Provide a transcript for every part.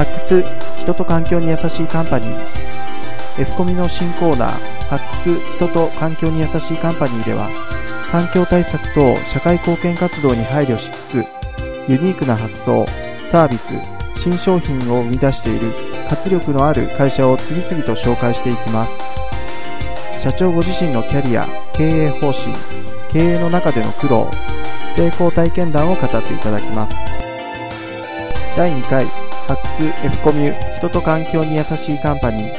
発掘人と環境に優しいカンパニー。F コミの新コーナー発掘人と環境に優しいカンパニーでは環境対策等社会貢献活動に配慮しつつユニークな発想サービス新商品を生み出している活力のある会社を次々と紹介していきます。社長ご自身のキャリア経営方針経営の中での苦労成功体験談を語っていただきます。第2回発掘 F コミュ人と環境に優しいカンパニー。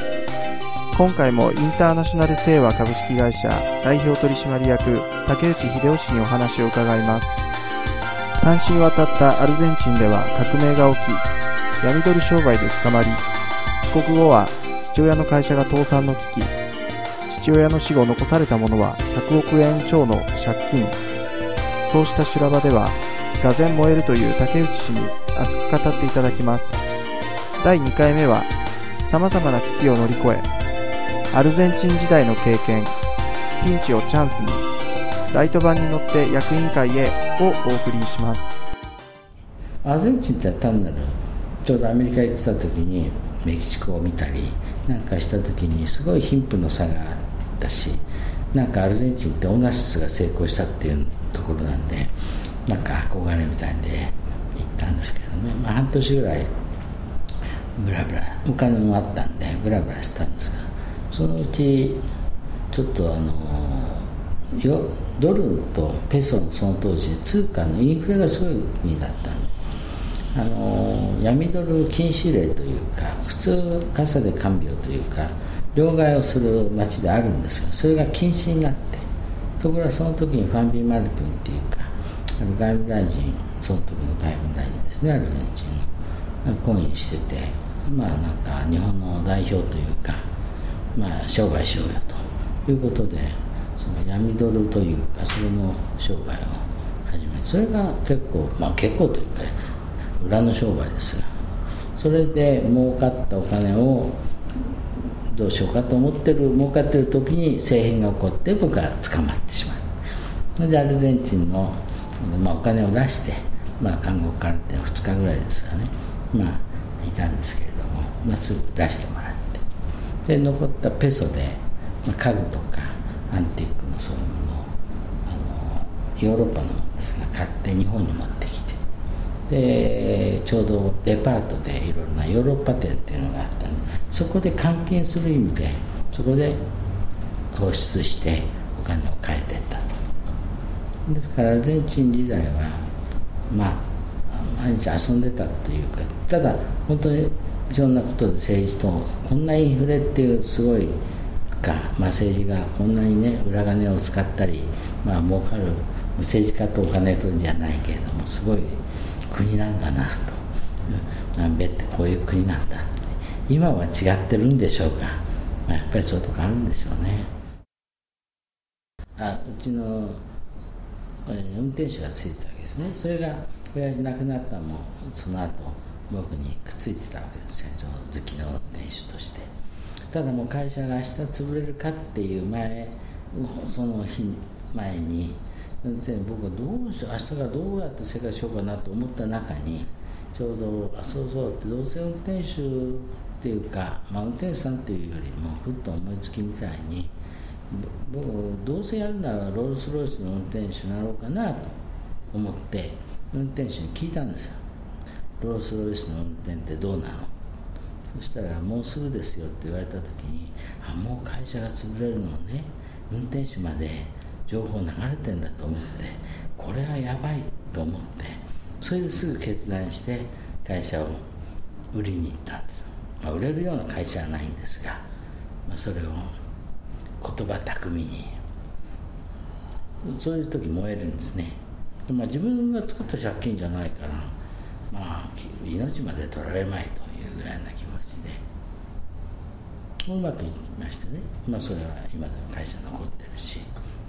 今回もインターナショナル清和株式会社代表取締役竹内秀夫氏にお話を伺います。単身渡ったアルゼンチンでは革命が起き闇ドル商売で捕まり帰国後は父親の会社が倒産の危機父親の死後残されたものは100億円超の借金。そうした修羅場ではがぜ燃えるという竹内氏に熱く語っていただきます。第2回目はさまざまな危機を乗り越えアルゼンチン時代の経験ピンチをチャンスにライト版に乗って役員会へをお送りします。アルゼンチンって単なるちょうどアメリカ行ってた時にメキシコを見たりなんかした時にすごい貧富の差があったしなんかアルゼンチンってオナシスが成功したっていうところなんでなんか憧れみたいでんですけどね、まあ、半年ぐらいブラブラお金もあったんでブラブラしたんですがそのうちちょっとあのよドルとペソのその当時通貨のインフレがすごい国だったんであの闇ドル禁止令というか普通傘で看病というか両替をする町であるんですがそれが禁止になってところがその時にファンビー・マルトンっていうか外務大臣その時の外務大臣でアルゼンチンの婚姻しててまあなんか日本の代表というかまあ商売しようよということでその闇ドルというかそれの商売を始めそれが結構まあ結構というか裏の商売ですがそれで儲かったお金をどうしようかと思ってる儲かってる時に政変が起こって僕は捕まってしまう。それでアルゼンチンの、まあ、お金を出して、まあ、監獄からって2日ぐらいですかね。まあいたんですけれども、まあ、すぐ出してもらって。で残ったペソで、まあ、家具とかアンティークのそういうものをあのヨーロッパのものですが買って日本に持ってきて。でちょうどデパートでいろいろなヨーロッパ店っていうのがあったんでそこで換金する意味でそこで放出してお金を変えていったと。ですからアルゼンチン時代はまあ毎日遊んでたというかただ本当にいろんなことで政治とこんなインフレっていうすごいか、まあ、政治がこんなにね裏金を使ったりまあ儲かる政治家とお金とじゃないけれどもすごい国なんだなと南米ってこういう国なんだ今は違ってるんでしょうが、まあ、やっぱりそういうとこあるんでしょうね。あうちの運転手がついてたわけですね。それが親父亡くなったもその後僕にくっついてたわけです。社長好きの運転手として。ただもう会社が明日潰れるかっていう前その日前に僕はどうしよう明日からどうやって生活しようかなと思った中にちょうどあそうそうってどうせ運転手っていうか、まあ、運転手さんっていうよりもふっと思いつきみたいにどうせやるならロールス・ロイスの運転手になろうかなと思って運転手に聞いたんですよ。ロールス・ロイスの運転ってどうなの？そしたら「もうすぐですよ」って言われた時にあもう会社が潰れるのね。運転手まで情報流れてんだと思ってこれはやばいと思ってそれですぐ決断して会社を売りに行ったんです、まあ、売れるような会社はないんですが、まあ、それを言葉巧みに。そういう時燃えるんですね、まあ、自分が作った借金じゃないからまあ命まで取られまいというぐらいな気持ちで。うまくいきましてね、まあ、それは今でも会社残ってるし。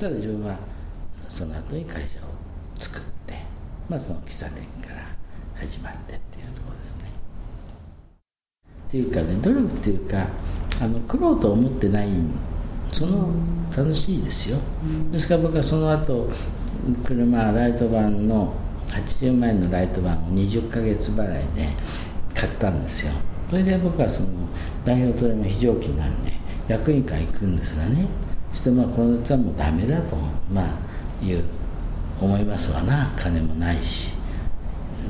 ただ自分はその後に会社を作って、まあ、その喫茶店から始まってっていうところですね。っていうかね努力っていうかあの苦労と思ってないその楽しいですよ。ですから僕はその後車ライト版の80万円のライト版を20ヶ月払いで買ったんですよ。それで僕はその代表取締非常勤なんで役員会行くんですがね。そしてまあこの人はもうダメだとまあいう思いますわな。金もないし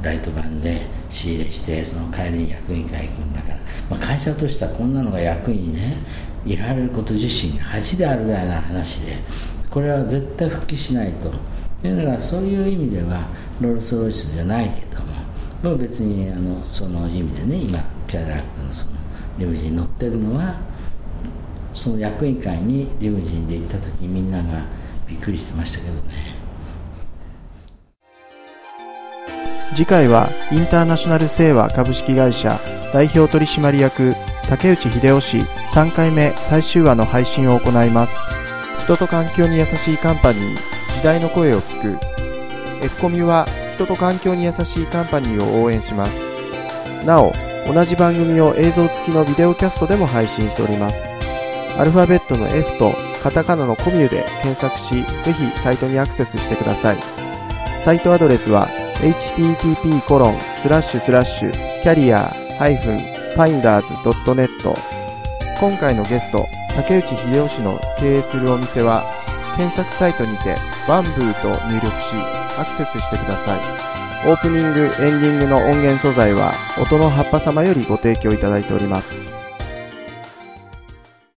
ライト版で。仕入れしてその帰りに役員会行くんだから、まあ、会社としてはこんなのが役員にねいられること自身恥であるぐらいな話でこれは絶対復帰しないと。いうのがそういう意味ではロールス・ロイスじゃないけどもまあ別にあのその意味でね今キャララックのそのリムジンに乗ってるのはその役員会にリムジンで行った時みんながびっくりしてましたけどね。次回はインターナショナル清和株式会社代表取締役竹内秀夫氏3回目最終話の配信を行います。人と環境に優しいカンパニー時代の声を聞く。F コミュは人と環境に優しいカンパニーを応援します。なお同じ番組を映像付きのビデオキャストでも配信しております。アルファベットの F とカタカナのコミュで検索しぜひサイトにアクセスしてください。サイトアドレスは http コロンスラッシュスラッシュキャリア -finders.net 今回のゲスト竹内秀夫氏の経営するお店は検索サイトにてバンブーと入力しアクセスしてください。オープニングエンディングの音源素材は音の葉っぱ様よりご提供いただいております。